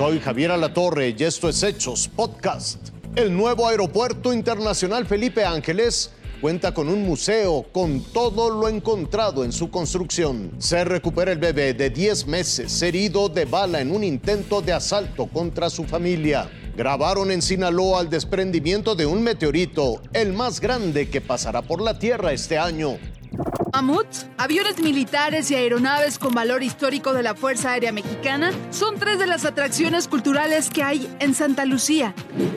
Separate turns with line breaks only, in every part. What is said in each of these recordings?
Soy Javier Alatorre y esto es Hechos Podcast. El nuevo Aeropuerto Internacional Felipe Ángeles cuenta con un museo con todo lo encontrado en su construcción. Se recupera el bebé de 10 meses herido de bala en un intento de asalto contra su familia. Grabaron en Sinaloa el desprendimiento de un meteorito, el más grande que pasará por la Tierra este año.
Mamuts, aviones militares y aeronaves con valor histórico de la Fuerza Aérea Mexicana son tres de las atracciones culturales que hay en Santa Lucía.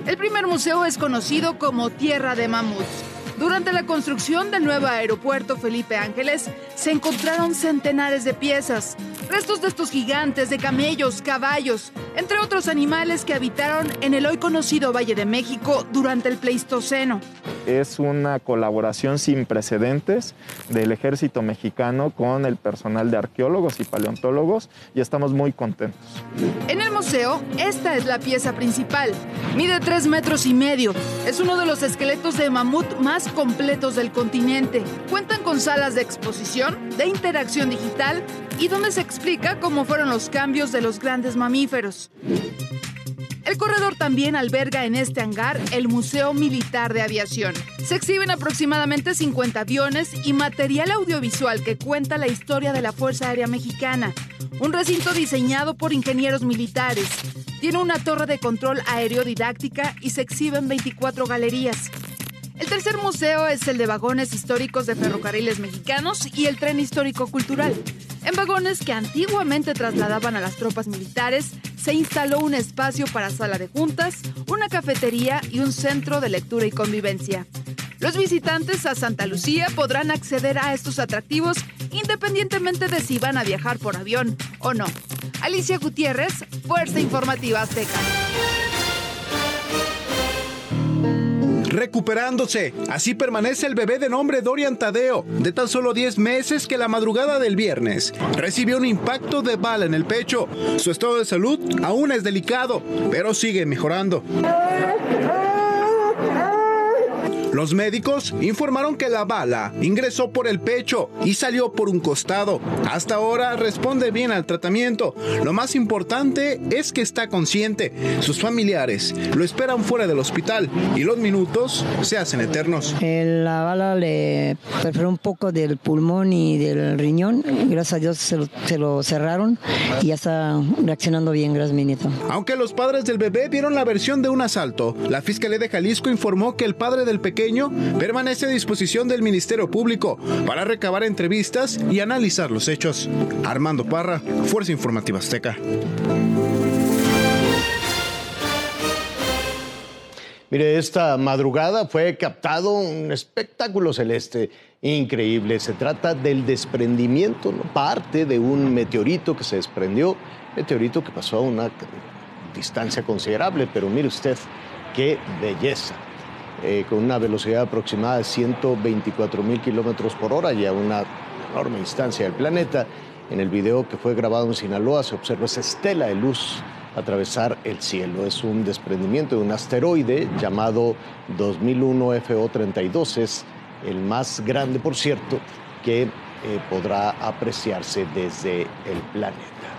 El primer museo es conocido como Tierra de Mamuts durante la construcción del nuevo aeropuerto Felipe Ángeles se encontraron centenares de piezas, restos de estos gigantes, de camellos, caballos, entre otros animales que habitaron en el hoy conocido Valle de México durante el Pleistoceno.
Es una colaboración sin precedentes del ejército mexicano con el personal de arqueólogos y paleontólogos y estamos muy contentos.
En el museo, esta es la pieza principal. Mide tres metros y medio. Es uno de los esqueletos de mamut más completos del continente. Cuentan con salas de exposición, de interacción digital y donde se explica cómo fueron los cambios de los grandes mamíferos. El corredor también alberga en este hangar el Museo Militar de Aviación. Se exhiben aproximadamente 50 aviones y material audiovisual que cuenta la historia de la Fuerza Aérea Mexicana. Un recinto diseñado por ingenieros militares. Tiene una torre de control aéreo didáctica y se exhiben 24 galerías. El tercer museo es el de vagones históricos de ferrocarriles mexicanos y el tren histórico cultural. En vagones que antiguamente trasladaban a las tropas militares, se instaló un espacio para sala de juntas, una cafetería y un centro de lectura y convivencia. Los visitantes a Santa Lucía podrán acceder a estos atractivos independientemente de si van a viajar por avión o no. Alicia Gutiérrez, Fuerza Informativa Azteca.
Recuperándose. Así permanece el bebé de nombre Dorian Tadeo, de tan solo 10 meses que la madrugada del viernes recibió un impacto de bala en el pecho. Su estado de salud aún es delicado, pero sigue mejorando. Los médicos informaron que la bala ingresó por el pecho y salió por un costado. Hasta ahora responde bien al tratamiento. Lo más importante es que está consciente. Sus familiares lo esperan fuera del hospital y los minutos se hacen eternos.
La bala le perforó un poco del pulmón y del riñón. Gracias a Dios se lo, cerraron y ya está reaccionando bien, gracias, Minito.
Aunque los padres del bebé vieron la versión de un asalto, la Fiscalía de Jalisco informó que el padre del pequeño permanece a disposición del Ministerio Público para recabar entrevistas y analizar los hechos. Armando Parra, Fuerza Informativa Azteca.
Mire, esta madrugada fue captado un espectáculo celeste increíble. Se trata del desprendimiento, parte de un meteorito que se desprendió, meteorito que pasó a una distancia considerable, pero mire usted, qué belleza. Eh, con una velocidad aproximada de 124 mil kilómetros por hora y a una enorme distancia del planeta. En el video que fue grabado en Sinaloa se observa esa estela de luz atravesar el cielo. Es un desprendimiento de un asteroide llamado 2001 FO32. Es el más grande, por cierto, que eh, podrá apreciarse desde el planeta.